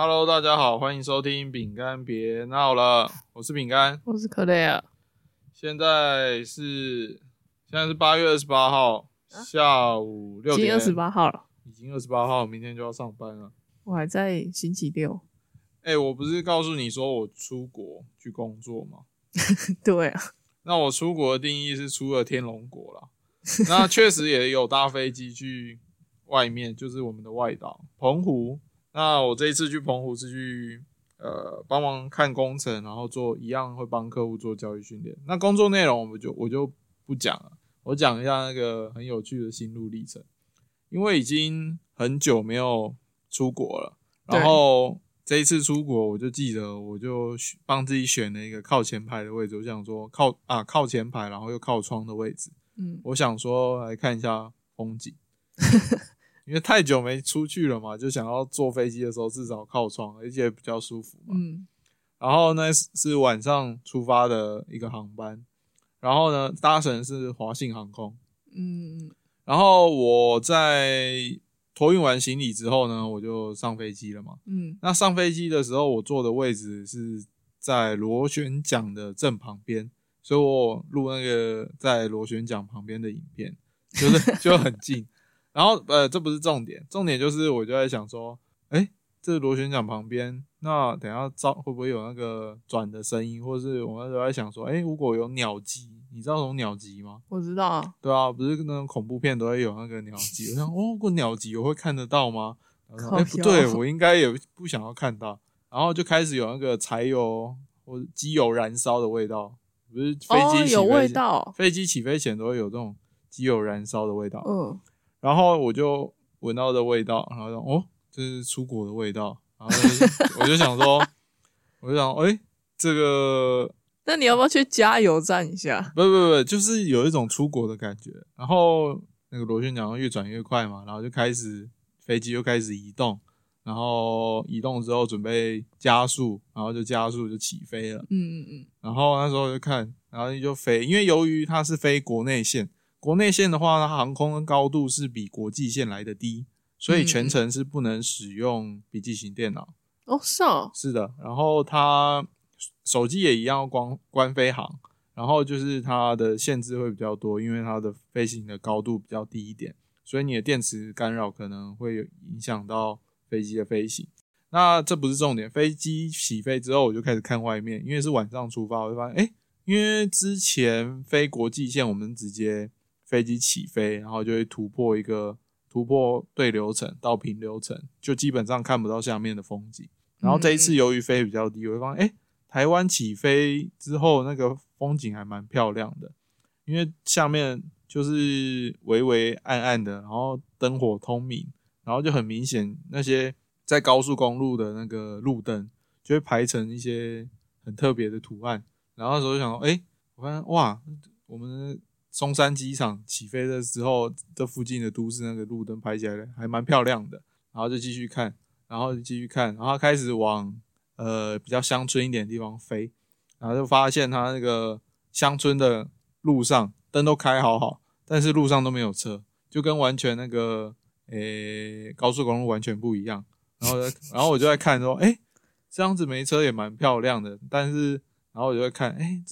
Hello，大家好，欢迎收听饼干别闹了，我是饼干。我是克雷尔，现在是现在是八月二十八号下午六点，已经二十八号了，已经二十八号，明天就要上班了。我还在星期六。哎、我不是告诉你说我出国去工作吗？对啊，那我出国的定义是出了天龙国啦。那确实也有搭飞机去外面，就是我们的外岛澎湖。那我这一次去澎湖是去呃帮忙看工程，然后做一样会帮客户做教育训练。那工作内容我们就我就不讲了，我讲一下那个很有趣的心路历程。因为已经很久没有出国了，然后这一次出国，我就记得我就选帮自己选了一个靠前排的位置，我想说靠啊靠前排，然后又靠窗的位置。嗯，我想说来看一下风景，因为太久没出去了嘛，就想要坐飞机的时候至少靠窗，而且比较舒服嘛。嗯，然后呢是是晚上出发的一个航班，然后呢搭乘是华信航空，嗯，然后我在托运完行李之后呢，我就上飞机了嘛。嗯，那上飞机的时候，我坐的位置是在螺旋桨的正旁边，所以我录那个在螺旋桨旁边的影片，就是 就很近。然后呃，这不是重点，重点就是我就在想说，哎，这螺旋桨旁边，那等下照会不会有那个转的声音，或是我那时候在想说，哎，如果有鸟击，你知道什么鸟击吗？我知道啊，对啊，不是那种恐怖片都会有那个鸟击，我想，哦，如果鸟击我会看得到吗？哎、不对，我应该也不想要看到。然后就开始有那个柴油或者机油燃烧的味道，不是飞哦机，起有味道，飞机起飞前都会有这种机油燃烧的味道。嗯，然后我就闻到这味道，然后说哦，这是出国的味道。然后 我就想说，我就想，哎、这个那你要不要去加油站一下？不不不，就是有一种出国的感觉。然后那个螺旋桨越转越快嘛，然后就开始飞机又开始移动，然后移动之后准备加速，然后就加速就起飞了。嗯嗯嗯然后那时候就看，然后就飞，因为由于它是飞国内线，国内线的话，它航空的高度是比国际线来的低，所以全程是不能使用笔记型电脑。嗯，哦，是哦，是的，然后它手机也一样要关关飞航，然后就是它的限制会比较多，因为它的飞行的高度比较低一点，所以你的电池干扰可能会有影响到飞机的飞行。那这不是重点，飞机起飞之后我就开始看外面，因为是晚上出发，我就发现，哎，因为之前飞国际线我们直接飞机起飞，然后就会突破一个突破对流层到平流层，就基本上看不到下面的风景。然后这一次由于飞比较低，我会发现，哎、台湾起飞之后那个风景还蛮漂亮的，因为下面就是微微暗暗的，然后灯火通明，然后就很明显那些在高速公路的那个路灯就会排成一些很特别的图案。然后那时候就想说，哎、我发现哇，我们的松山机场起飞的时候，这附近的都市那个路灯拍起来还蛮漂亮的。然后就继续看，然后继续看，然后开始往呃比较乡村一点的地方飞，然后就发现它那个乡村的路上灯都开好好，但是路上都没有车，就跟完全那个诶、高速公路完全不一样。然后，然后我就在看说，诶、这样子没车也蛮漂亮的，但是然后我就会看，诶、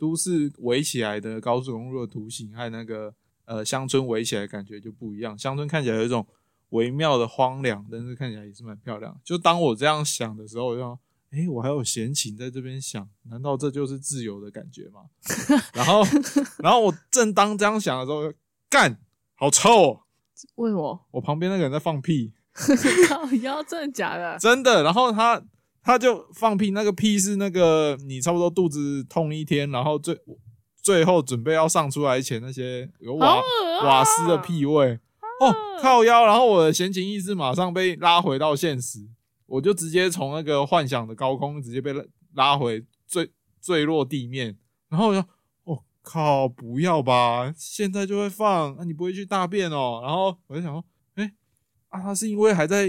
都市围起来的高速公路的图形和那个呃乡村围起来的感觉就不一样，乡村看起来有一种微妙的荒凉，但是看起来也是蛮漂亮。就当我这样想的时候，我就想，诶，我还有闲情在这边想，难道这就是自由的感觉吗？然后，然后我正当这样想的时候，干，好臭哦！为什么？我旁边那个人在放屁，靠腰，真的假的？真的。然后他他就放屁，那个屁是那个你差不多肚子痛一天，然后最最后准备要上出来前那些有瓦、啊瓦斯的屁味。哦，靠腰，然后我的闲情逸致马上被拉回到现实，我就直接从那个幻想的高空直接被拉拉回坠坠落地面，然后我就，哦靠，不要吧，现在就会放，那、你不会去大便哦？然后我就想说，哎、啊，他是因为还在，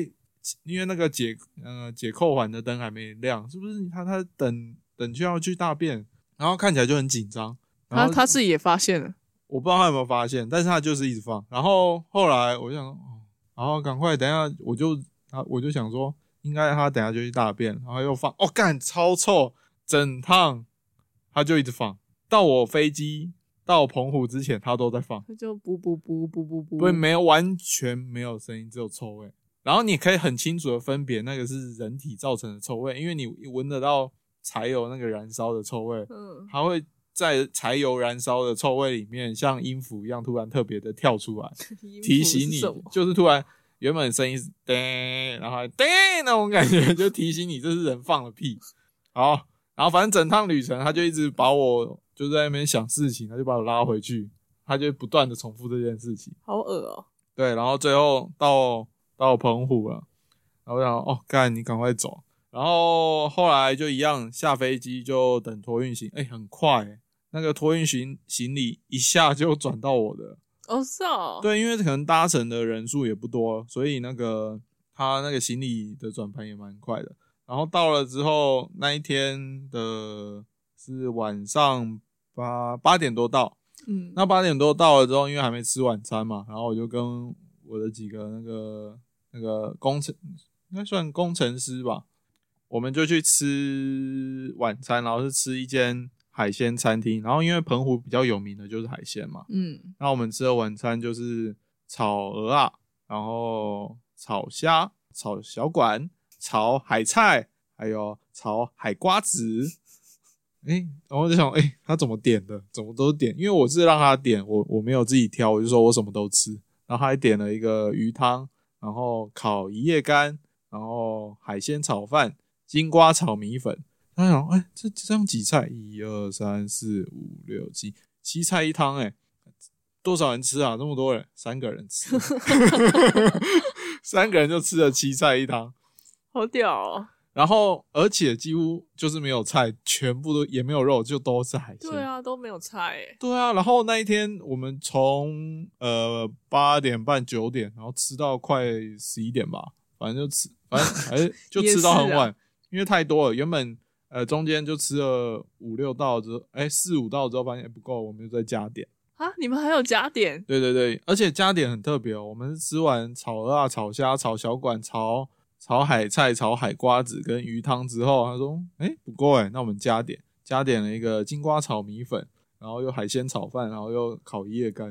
因为那个解呃解扣环的灯还没亮，是不是他他等等就要去大便，然后看起来就很紧张，然他后他自己也发现了，我不知道他有没有发现，但是他就是一直放。然后后来我就想说，哦，然后赶快等一下，我就啊，我就想说，应该他等下就去大便，然后又放，哦干超臭，整趟他就一直放，到我飞机到澎湖之前他都在放，他就补补补补补补，不会没有完全没有声音，只有臭味。然后你可以很清楚的分别那个是人体造成的臭味，因为你闻得到柴油那个燃烧的臭味，嗯，它会在柴油燃烧的臭味里面，像音符一样突然特别的跳出来，提醒你，就是突然原本声音是叮，然后叮那种感觉，就提醒你这是人放了屁。好，然后反正整趟旅程他就一直把我就在那边想事情，他就把我拉回去，他就不断的重复这件事情。好恶哦、对，然后最后到到澎湖了，然后我想哦，干你赶快走。然后后来就一样下飞机就等托运行，哎，很快、欸，那个托运行行李一下就转到我的。哦，是哦，，对，因为可能搭乘的人数也不多，所以那个他那个行李的转盘也蛮快的。然后到了之后，那一天的是晚上八八点多到，嗯，那八点多到了之后，因为还没吃晚餐嘛，然后我就跟我的几个那个那个工程，应该算工程师吧，我们就去吃晚餐，然后是吃一间海鲜餐厅。然后因为澎湖比较有名的就是海鲜嘛，嗯，那我们吃的晚餐就是炒鹅啊，然后炒虾、炒小管、炒海菜，还有炒海瓜子。哎、然后我就想，哎、他怎么点的？怎么都点？因为我是让他点，我我没有自己挑，我就说我什么都吃。然后他还点了一个鱼汤，然后烤一夜干，然后海鲜炒饭、金瓜炒米粉。他想，哎、这这样几菜？一二三四五六七，七菜一汤、哎，多少人吃啊？这么多人，三个人吃，三个人就吃了七菜一汤。好屌哦。然后，而且几乎就是没有菜，全部都也没有肉，就都是海鲜。对啊，都没有菜诶。对啊，然后那一天我们从呃八点半九点，然后吃到快十一点吧，反正就吃，反正还是就 吃到很晚，因为太多了。原本呃中间就吃了五六道之后，哎四五道之后发现不够，我们就再加点。啊，你们还有加点？对对对，而且加点很特别哦，我们是吃完炒鹅啊、炒虾、炒小管、炒炒海菜、炒海瓜子跟鱼汤之后，他说：“哎，不够哎，那我们加点，加点了一个金瓜炒米粉，然后又海鲜炒饭，然后又烤一叶干。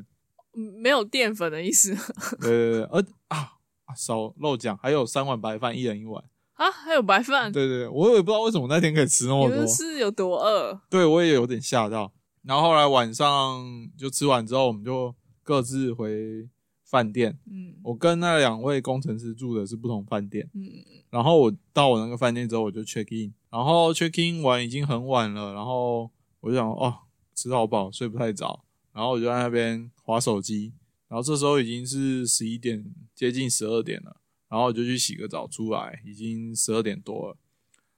嗯没有淀粉的意思 对对对，而啊啊少漏讲，还有三碗白饭，一人一碗。啊？还有白饭？对对对，我也不知道为什么那天可以吃那你么多们，是有多饿？对我也有点吓到。然后后来晚上就吃完之后，我们就各自回饭店。嗯。我跟那两位工程师住的是不同饭店，嗯，然后我到我那个饭店之后，我就 check in，然后 check in 完已经很晚了，然后我就想哦，吃好饱，睡不太着，然后我就在那边划手机，然后这时候已经是十一点，接近十二点了，然后我就去洗个澡出来，已经十二点多了，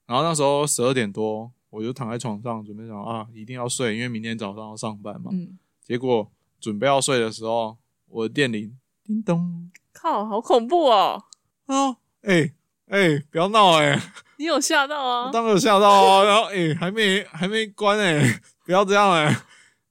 然后那时候十二点多，我就躺在床上准备想啊，一定要睡，因为明天早上要上班嘛，嗯，结果准备要睡的时候，我的电铃叮咚。靠，好恐怖哦！啊，哎、哎、不要闹哎、你有吓到啊？我当然有吓到啊。然后哎、还没还没关哎、不要这样哎、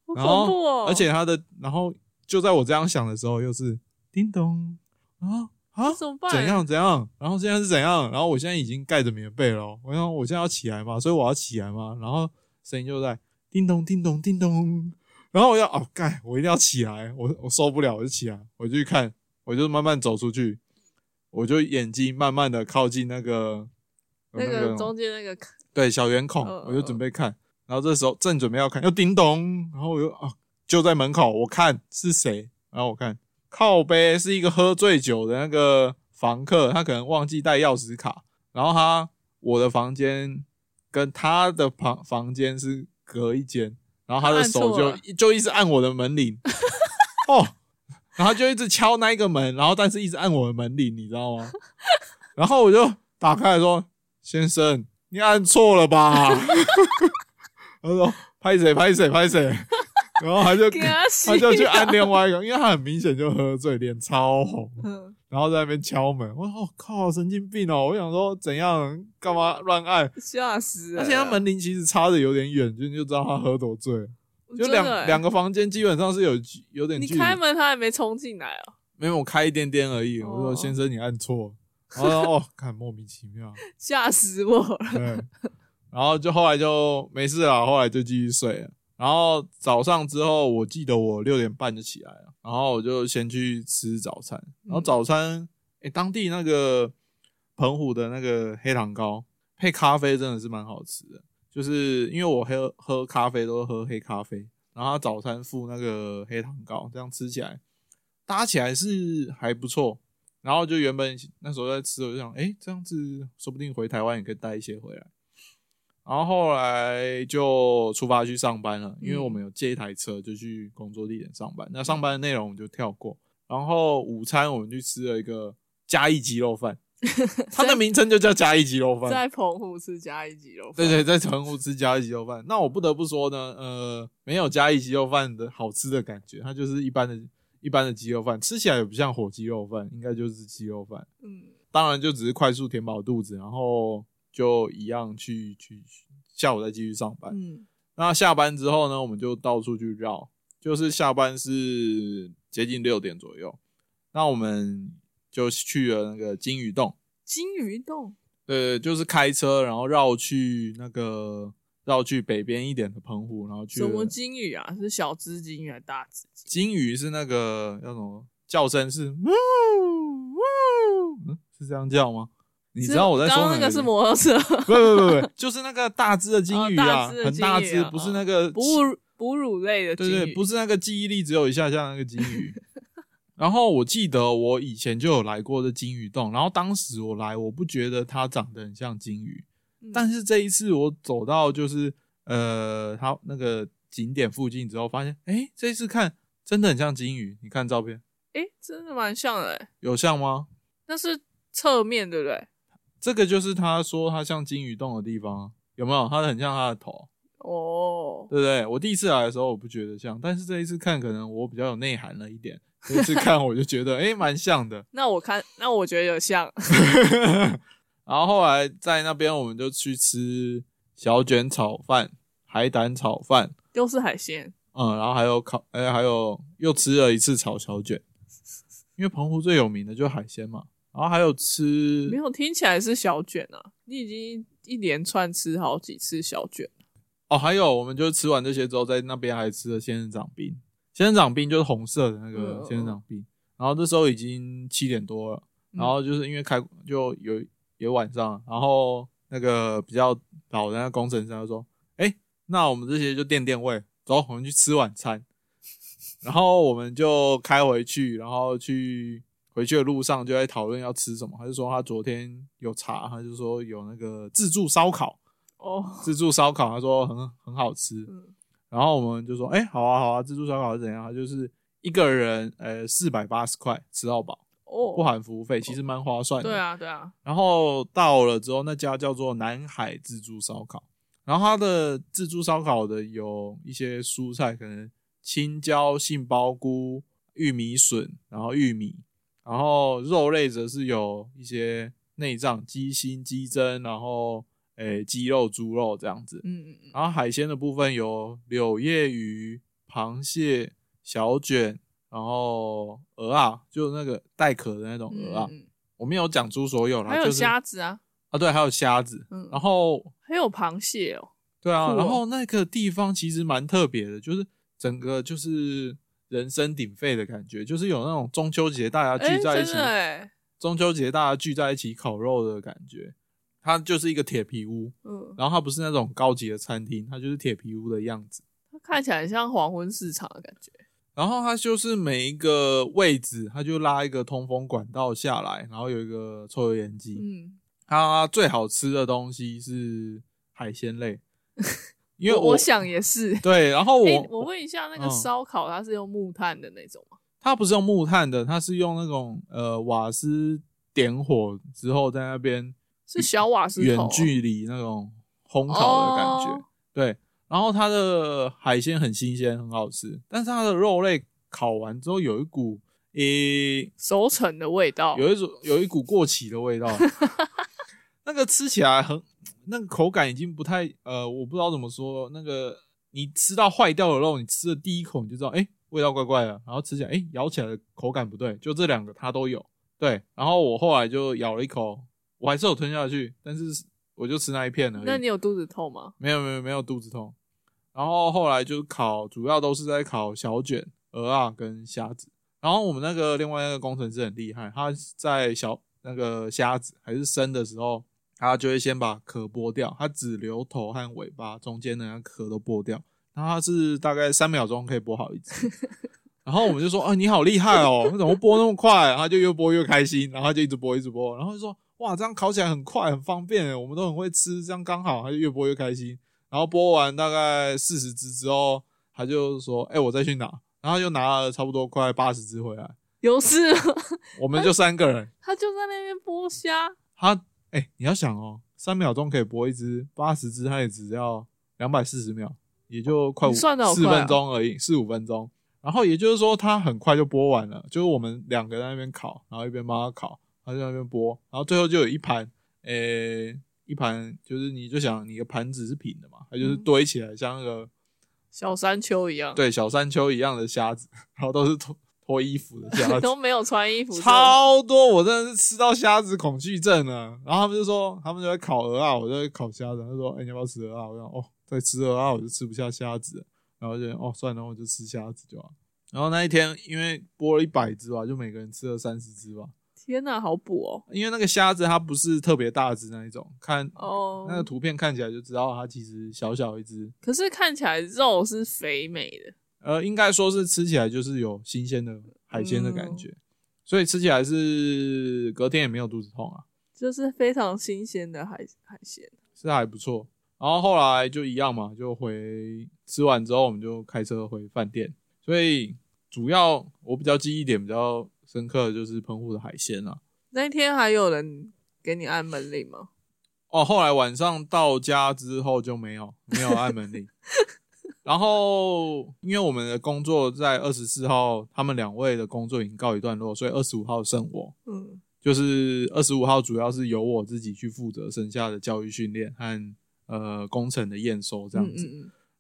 好恐怖哦！而且他的，然后就在我这样想的时候，又是叮咚啊啊，怎么办？怎样怎样？然后现在是怎样？然后我现在已经盖着棉被了哦，我想我现在要起来嘛，所以我要起来嘛。然后声音就在叮咚叮咚叮咚，然后我要哦盖，我一定要起来，我我受不了，我就起来，我就去看，我就慢慢走出去，我就眼睛慢慢的靠近那个那个中间那个对小圆孔，嗯我就准备看，然后这时候正准备要看，又叮咚，然后我又啊就在门口，我看是谁，然后我看靠背是一个喝醉酒的那个房客，他可能忘记带钥匙卡，然后他我的房间跟他的房房间是隔一间，然后他的手就就一直按我的门铃，哦，然后就一直敲那一个门，然后但是一直按我的门铃，你知道吗？然后我就打开来说：“先生，你按错了吧？” 他说：“拍谁拍谁拍谁。”然后他就给他他就去按另外一个，因为他很明显就喝醉，脸超红，嗯，然后在那边敲门。我说：“我、靠，神经病哦！”我想说怎样干嘛乱按？吓死！而且他门铃其实插的有点远，就你就知道他喝多醉。就两两个房间基本上是有有点你距离。你开门他还没冲进来哦。没有，我开一点点而已。我说哦先生，你按错。然后哦，看莫名其妙，吓死我了。对，然后就后来就没事了，后来就继续睡了。然后早上之后，我记得我六点半就起来了，然后我就先去吃早餐。然后早餐，哎、当地那个澎湖的那个黑糖糕配咖啡真的是蛮好吃的。就是因为我喝喝咖啡都喝黑咖啡，然后早餐附那个黑糖糕，这样吃起来搭起来是还不错。然后就原本那时候在吃，我就想，哎、这样子说不定回台湾也可以带一些回来。然后后来就出发去上班了，因为我们有借一台车，就去工作地点上班。那上班的内容我们就跳过。然后午餐我们去吃了一个嘉义鸡肉饭，它的名称就叫嘉义鸡肉饭。在澎湖吃嘉义鸡肉饭，对对，在澎湖吃嘉义鸡肉饭。那我不得不说呢，呃，没有嘉义鸡肉饭的好吃的感觉，它就是一般的、一般的鸡肉饭，吃起来也不像火鸡肉饭，应该就是鸡肉饭。嗯，当然就只是快速填饱肚子，然后就一样去去下午再继续上班。嗯，那下班之后呢，我们就到处去绕，就是下班是接近六点左右，那我们就去了那个金鱼洞。金鱼洞，对，就是开车，然后绕去那个绕去北边一点的澎湖，然后去什么金鱼啊？是小只金鱼还是大只金金鱼是那个叫什么叫声是呜呜，嗯，是这样叫吗？你？知道我在说哪刚刚那个是摩托车，不不不不，就是那个大只的金鱼哦啊，很大只，不是那个哺乳哺乳类的对对，不是那个记忆力只有一下下那个金鱼。然后我记得我以前就有来过的金鱼洞，然后当时我来，我不觉得它长得很像金鱼，嗯但是这一次我走到就是呃，它那个景点附近之后，发现哎，这一次看真的很像金鱼。你看照片哎，真的蛮像的欸，有像吗？那是侧面对不对？这个就是他说他像金鱼洞的地方啊，有没有？它很像他的头，哦，对不对？我第一次来的时候我不觉得像，但是这一次看可能我比较有内涵了一点，这一次看我就觉得 哎，蛮像的。那我看，那我觉得有像，然后后来在那边我们就去吃小卷炒饭、海胆炒饭，都是海鲜，嗯，然后还有烤，哎，还有又吃了一次炒小卷，因为澎湖最有名的就是海鲜嘛。然后还有吃没有听起来是小卷啊，你已经一连串吃好几次小卷，哦，还有我们就吃完这些之后，在那边还吃了仙人掌冰。仙人掌冰就是红色的那个嗯仙人掌冰。然后这时候已经七点多了，嗯然后就是因为开就有有晚上，然后那个比较老的那个工程师就说：“哎，那我们这些就垫垫胃，走，我们去吃晚餐。”然后我们就开回去，然后去回去的路上就在讨论要吃什么。他就说他昨天有查，他就说有那个自助烧烤，哦，自助烧烤，他说很很好吃。嗯然后我们就说，哎、好啊好啊，自助烧烤是怎样？他就是一个人呃四百八十块吃到饱，哦，不含服务费，其实蛮划算的。对。啊，对啊，然后到了之后，那家叫做南海自助烧烤，然后他的自助烧烤的有一些蔬菜，可能青椒、杏鲍菇、玉米笋，然后玉米，然后肉类则是有一些内脏、鸡心、鸡胗，然后诶鸡肉、猪肉这样子。嗯嗯嗯，然后海鲜的部分有柳叶鱼、螃蟹、小卷，然后鹅啊，就那个带壳的那种鹅啊。嗯嗯我没有讲出所有啦，还有就是虾子啊，啊，对，还有虾子。嗯，然后还有螃蟹哦，对啊，哦然后那个地方其实蛮特别的，就是整个就是人声鼎沸的感觉，就是有那种中秋节大家哎，聚在一起，中秋节大家聚在一起烤肉的感觉。它就是一个铁皮屋，嗯，然后它不是那种高级的餐厅，它就是铁皮屋的样子。它看起来像黄昏市场的感觉，然后它就是每一个位置，它就拉一个通风管道下来，然后有一个抽油烟机。嗯，它最好吃的东西是海鲜类，因为我我想也是。对，然后我、哎，我问一下，那个嗯烧烤它是用木炭的那种吗？它不是用木炭的，它是用那种呃瓦斯点火之后在那边是小瓦斯远距离那种烘烤的感觉。哦对，然后它的海鲜很新鲜，很好吃，但是它的肉类烤完之后有一股诶、熟成的味道，有一种有一股过期的味道，那个吃起来很，那个口感已经不太呃，我不知道怎么说。那个你吃到坏掉的肉，你吃的第一口你就知道，哎、味道怪怪的，然后吃起来，哎、咬起来的口感不对，就这两个它都有，对，然后我后来就咬了一口，我还是有吞下去，但是我就吃那一片了。那你有肚子痛吗？没有没有没有肚子痛。然后后来就烤，主要都是在烤小卷、鹅啊跟虾子。然后我们那个另外那个工程师很厉害，他在小那个虾子还是生的时候，他就会先把壳剥掉，他只留头和尾巴，中间的那壳都剥掉。然后他是大概三秒钟可以剥好一只。然后我们就说：“啊，你好厉害哦，你怎么剥那么快？”然后就越剥越开心，然后就一直剥一直剥。然后就说：“哇，这样烤起来很快很方便，我们都很会吃，这样刚好。”他就越剥越开心。然后剥完大概四十只之后，他就说：“哎，我再去拿。”然后又拿了差不多快八十只回来。有事？我们就三个人。他就在那边剥虾。他哎，你要想哦，三秒钟可以剥一只，八十只它也只要两百四十秒，也就快五四分钟而已，四五分钟。然后也就是说，它很快就剥完了。就是我们两个在那边烤，然后一边帮他烤，他在那边剥，然后最后就有一盘，诶，一盘就是你就想你的盘子是平的嘛，它就是堆起来像那个小山丘一样，对，小山丘一样的虾子，然后都是脱脱衣服的虾子，都没有穿衣服，超多，我真的是吃到虾子恐惧症了。然后他们就说，他们就在烤鹅啊，我就在烤虾子，他说，哎，你要不要吃鹅啊？我说，哦，在吃鹅啊，我就吃不下虾子。然后就哦，算了，我就吃虾子就好。然后那一天因为剥了一百只吧，就每个人吃了三十只吧。天哪，好补哦！因为那个虾子它不是特别大只那一种，看哦，那个图片看起来就知道它其实小小一只。可是看起来肉是肥美的。呃，应该说是吃起来就是有新鲜的海鲜的感觉，所以吃起来是隔天也没有肚子痛啊。就是非常新鲜的海海鲜，是还不错。然后后来就一样嘛，就回吃完之后，我们就开车回饭店。所以主要我比较记忆点比较深刻的就是澎湖的海鲜啊。那天还有人给你按门铃吗？哦，后来晚上到家之后就没有没有按门铃。然后因为我们的工作在二十四号，他们两位的工作已经告一段落，所以二十五号剩我。嗯，就是二十五号主要是由我自己去负责剩下的教育训练和。呃，工程的验收这样子，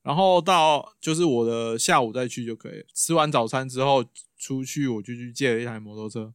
然后到就是我的下午再去就可以。吃完早餐之后出去，我就去借了一台摩托车。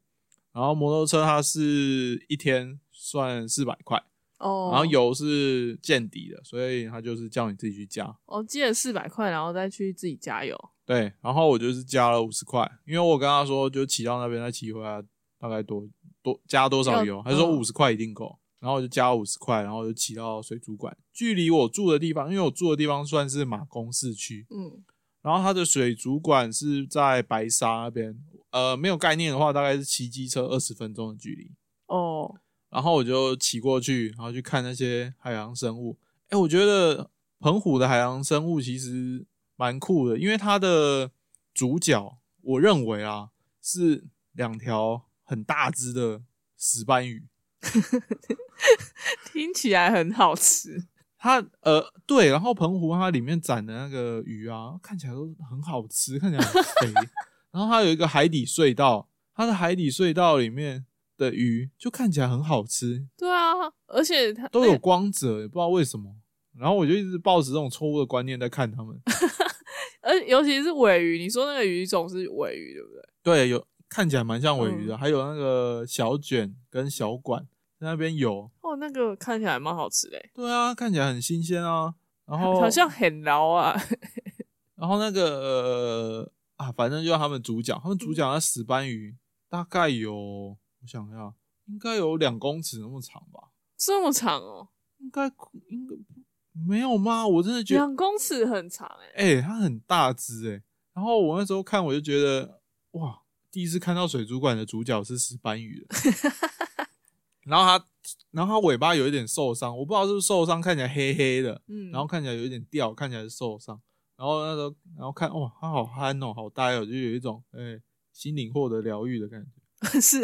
然后摩托车它是一天算四百块哦，然后油是见底的，所以他就是叫你自己去加。哦，借了四百块，然后再去自己加油。对，然后我就是加了五十块，因为我跟他说，就骑到那边再骑回来，大概多多加多少油？他说五十块一定够。然后我就加五十块，然后就骑到水族馆。距离我住的地方，因为我住的地方算是马公市区，嗯，然后它的水族馆是在白沙那边。呃，没有概念的话，大概是骑机车二十分钟的距离。哦，然后我就骑过去，然后去看那些海洋生物。哎，我觉得澎湖的海洋生物其实蛮酷的，因为它的主角，我认为啊，是两条很大只的石斑鱼。听起来很好吃。它呃对，然后澎湖它里面展的那个鱼啊，看起来都很好吃，看起来很肥。然后它有一个海底隧道，它的海底隧道里面的鱼就看起来很好吃。对啊，而且它都有光泽，也不知道为什么。然后我就一直抱持这种错误的观念在看它们。而尤其是尾鱼，你说那个鱼种是尾鱼对不对？对，有看起来蛮像尾鱼的，还有那个小卷跟小管。在那边有哦，那个看起来蛮好吃的。对啊，看起来很新鲜啊。然后好像很牢啊。然后那个啊，反正就是他们主角，他们主角那石斑鱼大概有，我想一下，应该有两公尺那么长吧？这么长哦？应该应该没有吗？我真的觉得两公尺很长哎。哎，它很大只哎。然后我那时候看，我就觉得哇，第一次看到水族馆的主角是石斑鱼 然后它，然后它尾巴有一点受伤，我不知道是不是受伤，看起来黑黑的，嗯，然后看起来有一点掉，看起来是受伤。然后那时候，然后看，哇，它好憨哦，好呆哦，就有一种，哎，心灵获得疗愈的感觉。是，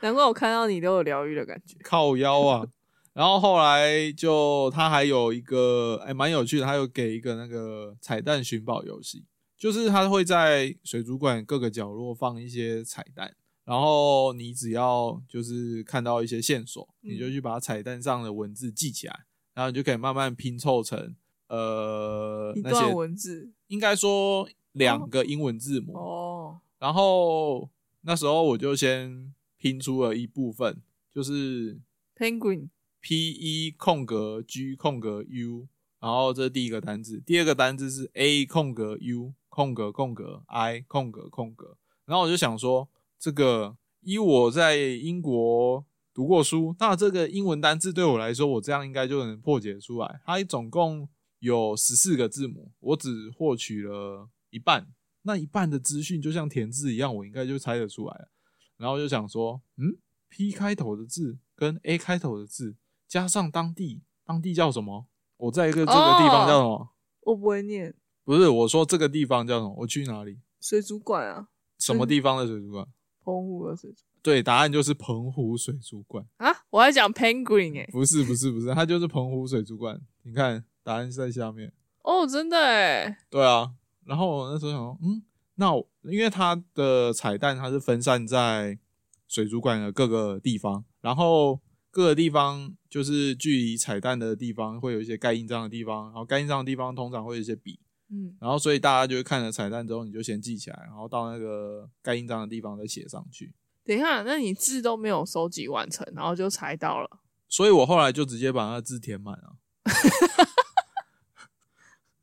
难怪我看到你都有疗愈的感觉。靠腰啊！然后后来就他还有一个，哎，蛮有趣的，它有给一个那个彩蛋寻宝游戏，就是他会在水族馆各个角落放一些彩蛋。然后你只要就是看到一些线索，你就去把彩蛋上的文字记起来，然后你就可以慢慢拼凑成呃一段文字，应该说两个英文字母哦。然后那时候我就先拼出了一部分，就是 penguin P E 空格 G 空格 U，然后这是第一个单字，第二个单字是 A 空格 U 空格空格 I 空格空格，然后我就想说，这个依我在英国读过书，那这个英文单字对我来说，我这样应该就能破解出来。它总共有十四个字母，我只获取了一半，那一半的资讯就像填字一样，我应该就猜得出来了。然后就想说，嗯，P 开头的字跟 A 开头的字。加上当地，当地叫什么？我在一个这个地方叫什么？我不会念。不是，我说这个地方叫什么？我去哪里？水族馆啊？什么地方的水族馆？澎湖的水族。对，答案就是澎湖水族馆啊！我还讲 penguin 哎，不是不是不是，它就是澎湖水族馆。你看，答案是在下面。哦，真的哎。对啊，然后我那时候想，嗯，那因为它的彩蛋它是分散在水族馆的各个地方，然后。各个地方就是距离彩蛋的地方会有一些盖印章的地方，然后盖印章的地方通常会有一些笔，嗯，然后所以大家就会看了彩蛋之后，你就先记起来，然后到那个盖印章的地方再写上去。等一下，那你字都没有收集完成，然后就猜到了？所以我后来就直接把那字填满了。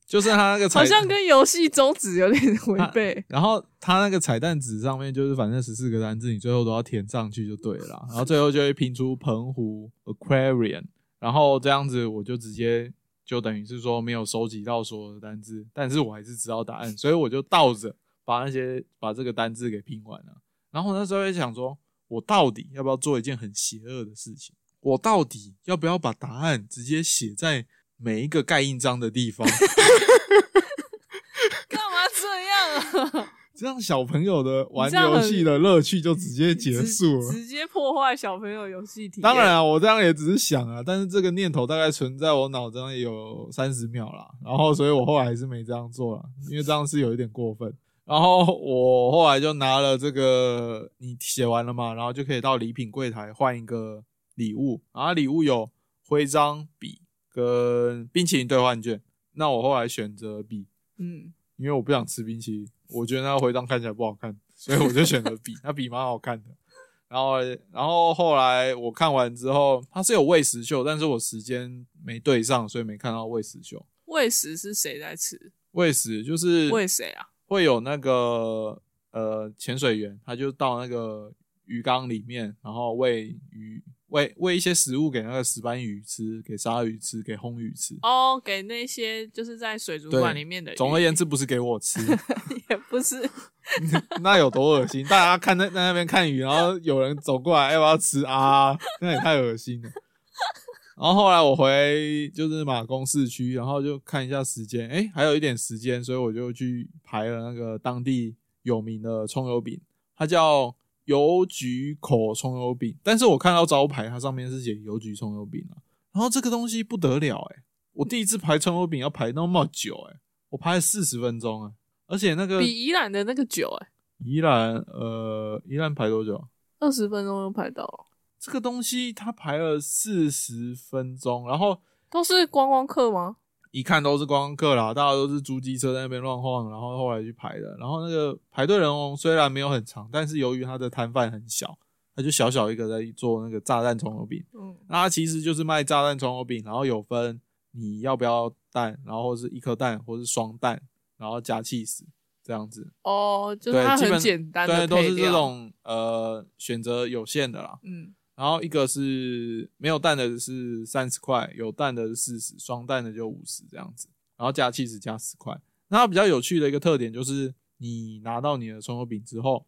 就是他那个好像跟游戏宗旨有点违背。然后他那个彩蛋纸上面就是反正十四个单字，你最后都要填上去就对了。然后最后就会拼出澎湖 Aquarium，然后这样子我就直接就等于是说没有收集到所有的单字，但是我还是知道答案，所以我就倒着把那些把这个单字给拼完了。然后那时候也想说，我到底要不要做一件很邪恶的事情？我到底要不要把答案直接写在？每一个盖印章的地方，干嘛这样啊？这样小朋友的玩游戏的乐趣就直接结束了，直接破坏小朋友游戏体验。当然啊，我这样也只是想啊，但是这个念头大概存在我脑中也有三十秒啦，然后所以我后来还是没这样做了，因为这样是有一点过分。然后我后来就拿了这个，你写完了嘛，然后就可以到礼品柜台换一个礼物，然后礼物有徽章、笔。跟冰淇淋兑换券，那我后来选择 B，嗯，因为我不想吃冰淇淋，我觉得那个徽章看起来不好看，所以我就选择 B，那 B 蛮好看的。然后，然后后来我看完之后，它是有喂食秀，但是我时间没对上，所以没看到喂食秀。喂食是谁在吃？喂食就是喂谁啊？会有那个呃潜水员，他就到那个鱼缸里面，然后喂鱼。喂喂一些食物给那个石斑鱼吃，给鲨鱼吃，给红鱼吃。哦，给那些就是在水族馆里面的。总而言之，不是给我吃，也不是。那有多恶心？大家看在在那边看鱼，然后有人走过来要不要吃啊？那也太恶心了。然后后来我回就是马公市区，然后就看一下时间，哎，还有一点时间，所以我就去排了那个当地有名的葱油饼，它叫。邮局口葱油饼，但是我看到招牌，它上面是写邮局葱油饼啊。然后这个东西不得了哎，我第一次排葱油饼要排那么久哎，我排了四十分钟哎，而且那个比宜兰的那个久哎。宜兰呃，宜兰排多久？二十分钟就排到了。这个东西它排了四十分钟，然后都是观光客吗？一看都是观光客啦，大家都是租机车在那边乱晃，然后后来去排的。然后那个排队人龙虽然没有很长，但是由于他的摊贩很小，他就小小一个在做那个炸弹葱油饼。嗯，那它其实就是卖炸弹葱油饼，然后有分你要不要蛋，然后是一颗蛋或是双蛋，然后加 cheese 这样子。哦，就是它很简单的对，都是这种呃选择有限的啦。嗯。然后一个是没有蛋的，是三十块；有蛋的是四十，双蛋的就五十这样子。然后加七十加十块。那它比较有趣的一个特点就是，你拿到你的葱油饼之后，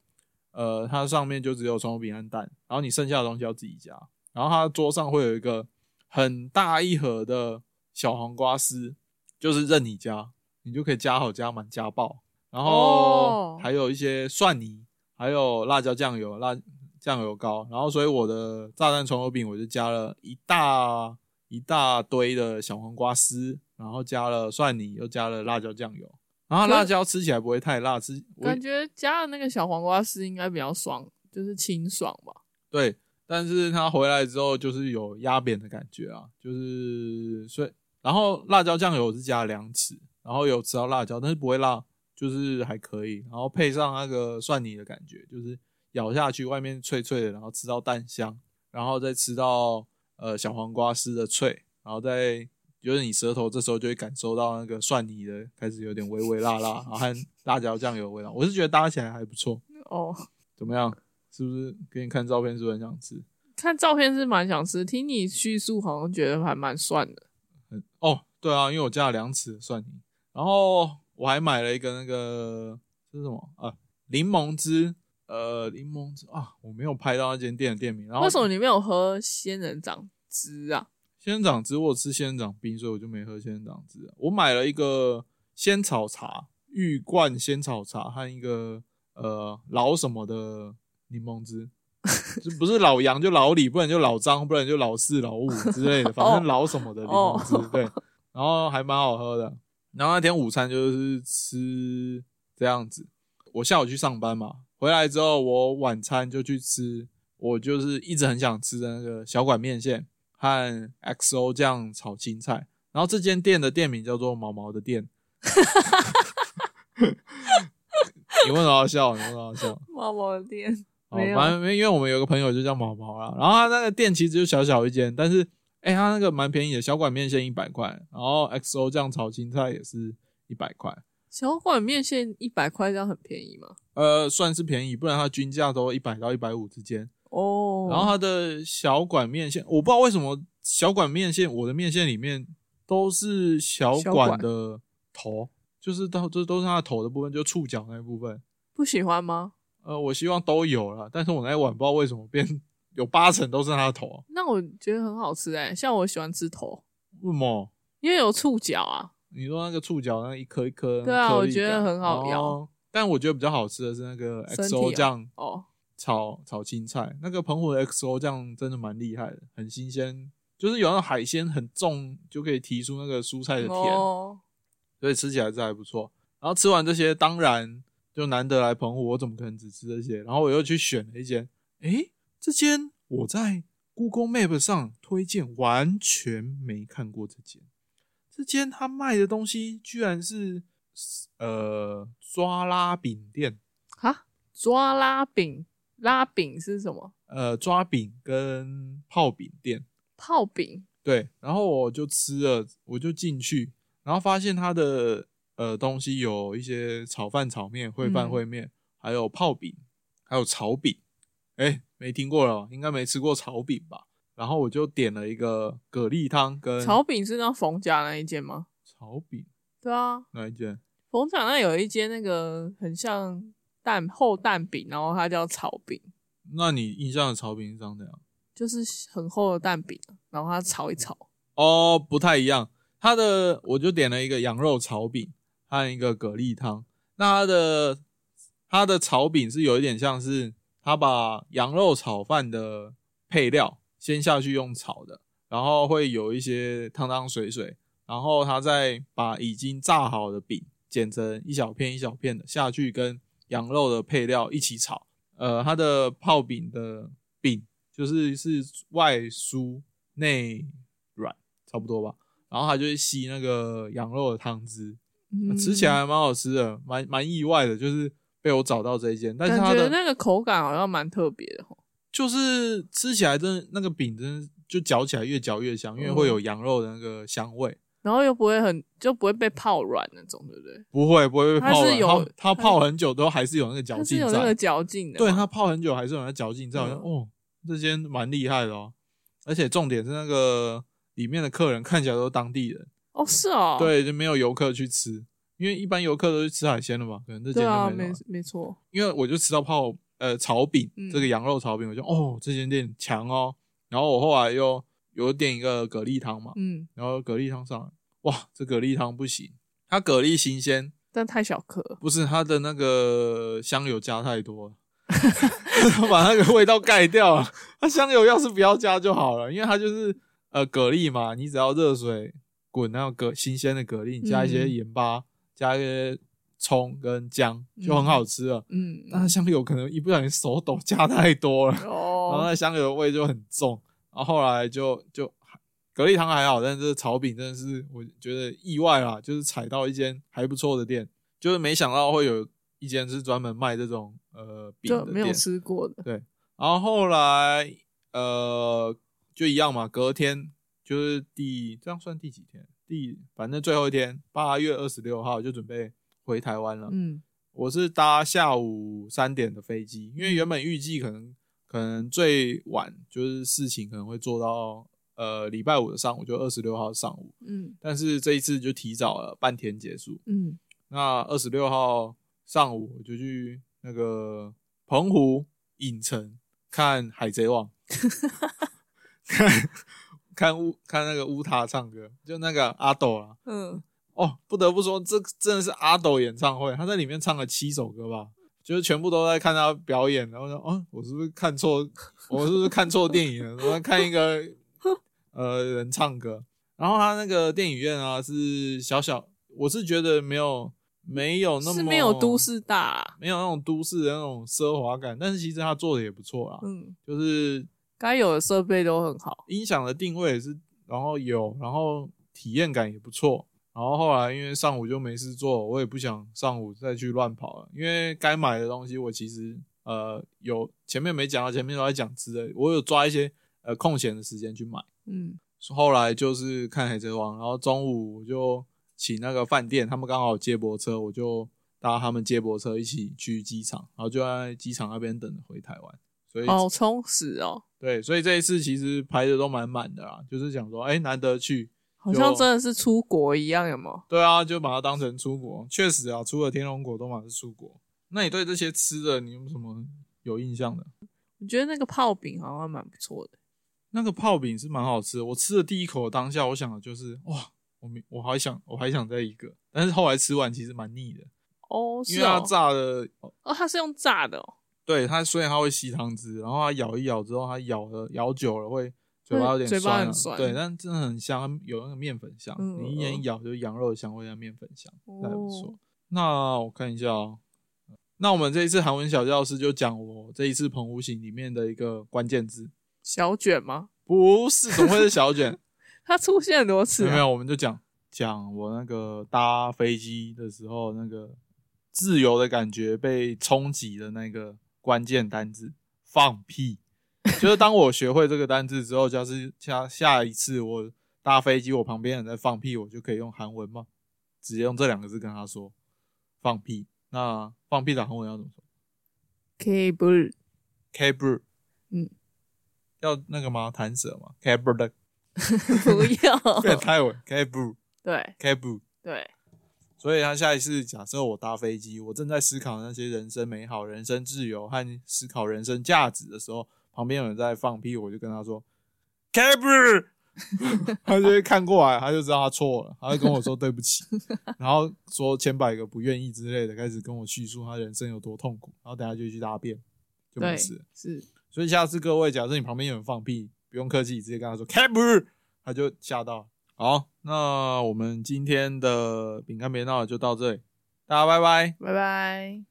呃，它上面就只有葱油饼和蛋，然后你剩下的东西要自己加。然后它桌上会有一个很大一盒的小黄瓜丝，就是任你加，你就可以加好加满加爆。然后还有一些蒜泥，还有辣椒酱油辣。酱油膏，然后所以我的炸弹葱油饼我就加了一大一大堆的小黄瓜丝，然后加了蒜泥，又加了辣椒酱油，然后辣椒吃起来不会太辣，吃感觉加了那个小黄瓜丝应该比较爽，就是清爽吧。对，但是它回来之后就是有压扁的感觉啊，就是所以然后辣椒酱油是加两匙，然后有吃到辣椒，但是不会辣，就是还可以，然后配上那个蒜泥的感觉，就是。咬下去，外面脆脆的，然后吃到蛋香，然后再吃到呃小黄瓜丝的脆，然后再就是你舌头这时候就会感受到那个蒜泥的开始有点微微辣辣，然后和辣椒酱油的味道，我是觉得搭起来还不错。哦，怎么样？是不是给你看照片？是不是很想吃？看照片是蛮想吃，听你叙述好像觉得还蛮蒜的。很哦，对啊，因为我加了两匙蒜泥，然后我还买了一个那个这是什么啊？柠檬汁，呃，柠檬汁啊，我没有拍到那间店的店名。然后为什么你没有喝仙人掌汁啊？仙人掌汁我吃仙人掌冰，所以我就没喝仙人掌汁。我买了一个仙草茶，玉冠仙草茶和一个呃老什么的柠檬汁，就不是老杨就老李，不然就老张，不然就老四老五之类的，反正老什么的柠檬汁，对，然后还蛮好喝的。然后那天午餐就是吃这样子，我下午去上班嘛，回来之后我晚餐就去吃，我就是一直很想吃的那个小馆面线和 XO 酱炒青菜。然后这间店的店名叫做毛毛的店。你为什么要笑？你为什么要笑？毛毛的店哦，没有反正因为我们有个朋友就叫毛毛啦，然后他那个店其实就小小一间，但是哎、他那个蛮便宜的，小馆面线一百块，然后 XO 酱炒青菜也是一百块，小馆面线一百块，这样很便宜吗？呃，算是便宜，不然它均价都一百到一百五之间。哦，然后它的小管面线，我不知道为什么小管面线，我的面线里面都是小小馆馆的头，就是都这都是它的头的部分，就触角那一部分。不喜欢吗？呃，我希望都有了，但是我那一碗不知道为什么变有八成都是它的头，那我觉得很好吃哎、像我喜欢吃头，为什么？因为有触角啊。你说那个触角那一颗一颗，对啊我觉得很好咬哦但我觉得比较好吃的是那个 XO 哦酱哦，炒炒青菜，那个澎湖的 XO 酱真的蛮厉害的，很新鲜，就是有那种海鲜很重，就可以提出那个蔬菜的甜，哦，所以吃起来是还不错。然后吃完这些，当然就难得来澎湖，我怎么可能只吃这些？然后我又去选了一间，诶，这间我在 Google Map 上推荐，完全没看过这间。这间他卖的东西居然是呃抓拉饼店，哈，抓拉饼，拉饼是什么？呃抓饼跟泡饼店。泡饼。对，然后我就吃了，我就进去，然后发现他的呃东西有一些炒饭、炒面、烩饭、嗯烩面，还有泡饼，还有炒饼。哎，没听过了，应该没吃过炒饼吧？然后我就点了一个蛤蜊汤跟炒饼是那冯家那一间吗？炒饼对啊，哪一间？冯家那有一间那个很像蛋厚蛋饼，然后它叫炒饼，那你印象的炒饼是长怎样？就是很厚的蛋饼，然后它炒一炒。哦，不太一样。它的我就点了一个羊肉炒饼和一个蛤蜊汤。那它的它的炒饼是有一点像是它把羊肉炒饭的配料先下去用炒的，然后会有一些汤汤水水，然后他再把已经炸好的饼剪成一小片一小片的下去跟羊肉的配料一起炒。呃，它的泡饼的饼就是是外酥内软，差不多吧。然后它就会吸那个羊肉的汤汁，嗯吃起来还蛮好吃的，蛮蛮意外的，就是被我找到这一间。但是它的那个口感好像蛮特别的吼。就是吃起来真的那个饼真的就嚼起来越嚼越香，因为会有羊肉的那个香味。然后又不会很就不会被泡软那种，对不对？不会不会被泡软，它是有它它泡很久都还是有那个嚼它是劲在。有那个嚼劲的嘛，对，它泡很久还是有那个嚼劲这，好像嗯哦，这间蛮厉害的哦。而且重点是那个里面的客人看起来都是当地人，哦是哦，对，就没有游客去吃，因为一般游客都去吃海鲜了嘛，可能这间对啊，没就没有了。没错，因为我就吃到泡呃炒饼，嗯这个羊肉炒饼，我就哦这间店强哦。然后我后来又有点一个蛤蜊汤嘛，嗯，然后蛤蜊汤上来，哇，这蛤蜊汤不行，它蛤蜊新鲜，但太小颗，不是它的那个香油加太多了，把那个味道盖掉了。它香油要是不要加就好了，因为它就是呃蛤蜊嘛，你只要热水滚那个蛤新鲜的蛤蜊，你加一些嗯。盐巴，加一些葱跟姜，就很好吃了。嗯，但它香油可能一不小心手抖加太多了，然后哦，那香油味就很重。然后后来就就蛤蜊汤还好，但是这炒饼真的是我觉得意外啦，就是踩到一间还不错的店，就是没想到会有一间是专门卖这种呃饼就没有的店，吃过的。对然后后来呃就一样嘛，隔天就是第这样算第几天？第反正最后一天，八月二十六号就准备回台湾了。嗯我是搭下午三点的飞机，因为原本预计可能可能最晚就是事情可能会做到呃礼拜五的上午，就二十六号上午，嗯但是这一次就提早了半天结束。嗯，那二十六号上午我就去那个澎湖影城看《海贼王》看看乌看那个乌塔唱歌，就那个阿斗啊。嗯，哦，不得不说，这真的是阿斗演唱会，他在里面唱了七首歌吧，就是全部都在看他表演，然后说，哦，我是不是看错？我是不是看错电影了？我在看一个呃人唱歌，然后他那个电影院啊是小小，我是觉得没有没有那么是没有都市大啊、没有那种都市的那种奢华感，但是其实他做的也不错啦，嗯，就是该有的设备都很好。音响的定位也是，然后有，然后体验感也不错。然后后来因为上午就没事做，我也不想上午再去乱跑了，因为该买的东西我其实呃有前面没讲到，前面都在讲吃的，我有抓一些呃空闲的时间去买。嗯后来就是看海贼王，然后中午我就请那个饭店，他们刚好接驳车，我就搭他们接驳车一起去机场，然后就在机场那边等着回台湾。所以好充实哦，对，所以这一次其实排的都满满的啦，就是想说，哎、难得去，好像真的是出国一样，有没有？对啊，就把它当成出国。确实啊，除了天龙果都嘛是出国。那你对这些吃的，你有什么有印象的？我觉得那个泡饼好像蛮不错的。那个泡饼是蛮好吃的，我吃的第一口当下，我想的就是，哇，我没我还想我还想再一个，但是后来吃完其实蛮腻的，哦，因为它炸的，哦，它是用炸的哦，对它虽然它会吸汤汁，然后它咬一咬之后，它咬了咬久了会嘴巴有点嘴巴很酸对，但真的很香，有那个面粉香，嗯你一眼嗯一咬就是羊肉的香味加面粉香，那还不错哦。那我看一下哦，那我们这一次韩文小教室就讲我这一次澎湖行里面的一个关键字，小卷吗？不是，怎么会是小卷？它出现很多次、没有，我们就讲讲我那个搭飞机的时候那个自由的感觉被冲击的那个关键单字，放屁。就是当我学会这个单字之后，就是下下一次我搭飞机，我旁边人在放屁，我就可以用韩文嘛，直接用这两个字跟他说放屁。那放屁的韩文要怎么说 cable，？cable，嗯，要那个吗？弹舌吗？cable 的 不要，变泰文，cable 对 cable。对，所以他下一次假设我搭飞机，我正在思考那些人生美好、人生自由和思考人生价值的时候，旁边有人在放屁，我就跟他说 “cable”，他就会看过来，他就知道他错了，他就跟我说对不起，然后说千百个不愿意之类的，开始跟我叙述他人生有多痛苦，然后等下就去大便，就没事。是，所以下次各位，假设你旁边有人放屁，不用客气，直接跟他说 “cable”，他就吓到。好，那我们今天的饼干别闹就到这里，大家拜拜。拜拜。